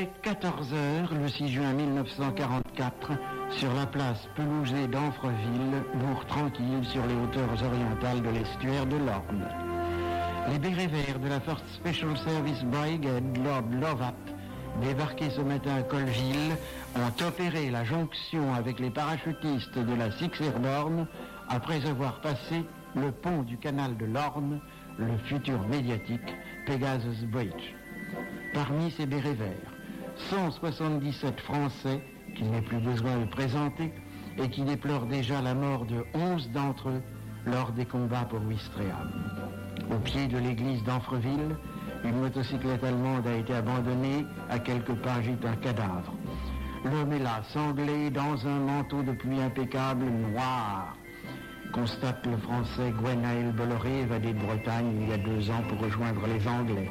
est 14 heures le 6 juin 1944 sur la place pelousée d'Anfreville, bourg tranquille sur les hauteurs orientales de l'estuaire de l'Orne. Les bérets verts de la First Special Service Brigade Lord Lovat, débarqués ce matin à Colville, ont opéré la jonction avec les parachutistes de la Six Airborne après avoir passé le pont du canal de l'Orne, le futur médiatique Pegasus Bridge. Parmi ces bérets verts, 177 Français qu'il n'est plus besoin de présenter et qui déplorent déjà la mort de 11 d'entre eux lors des combats pour Ouistreham. Au pied de l'église d'Anfreville, une motocyclette allemande a été abandonnée à quelques pas d'un cadavre. L'homme est là, sanglé dans un manteau de pluie impeccable noir, constate le français Gwenaël Bolloré, évadé de Bretagne il y a deux ans pour rejoindre les Anglais.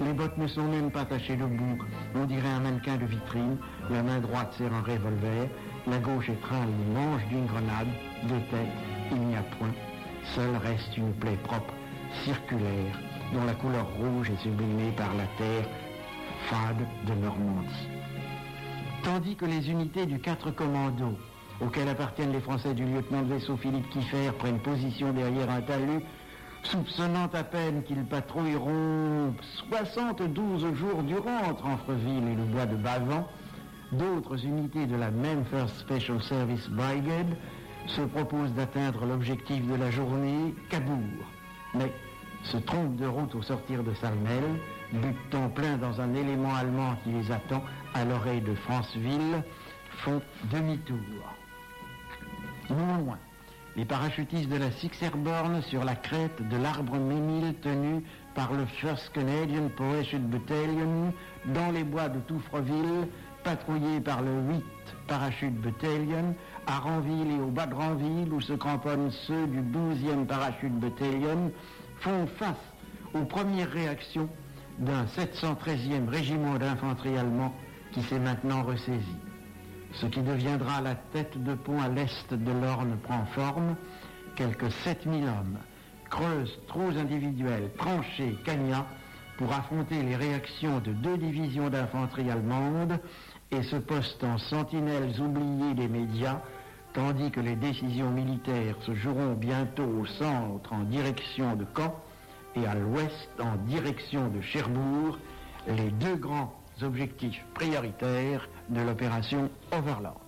Les bottes ne sont même pas tachées de boue. On dirait un mannequin de vitrine. La main droite serre un revolver. La gauche étreint le manche d'une grenade. De tête, il n'y a point. Seule reste une plaie propre, circulaire, dont la couleur rouge est sublimée par la terre fade de Normandie. Tandis que les unités du 4 commando, auxquelles appartiennent les Français du lieutenant de vaisseau Philippe Kiffer, prennent position derrière un talus, soupçonnant à peine qu'ils patrouilleront 72 jours durant entre Anfreville et le bois de Bavant, d'autres unités de la même First Special Service Brigade se proposent d'atteindre l'objectif de la journée, Cabourg, mais se trompent de route au sortir de Salmel, butant plein dans un élément allemand qui les attend à l'oreille de Franceville, font demi-tour. Non loin, les parachutistes de la Six Airborne sur la crête de l'arbre Ménil tenu par le First Canadian Parachute Battalion dans les bois de Touffreville, patrouillés par le 8 Parachute Battalion, à Ranville et au bas de Ranville où se cramponnent ceux du 12e Parachute Battalion, font face aux premières réactions d'un 713e régiment d'infanterie allemand qui s'est maintenant ressaisi. Ce qui deviendra la tête de pont à l'est de l'Orne prend forme. Quelques 7000 hommes creusent trous individuels, tranchés, cagnats pour affronter les réactions de deux divisions d'infanterie allemande et se postent en sentinelles oubliées des médias, tandis que les décisions militaires se joueront bientôt au centre en direction de Caen et à l'ouest en direction de Cherbourg, les deux grands objectifs prioritaires de l'opération Overlord.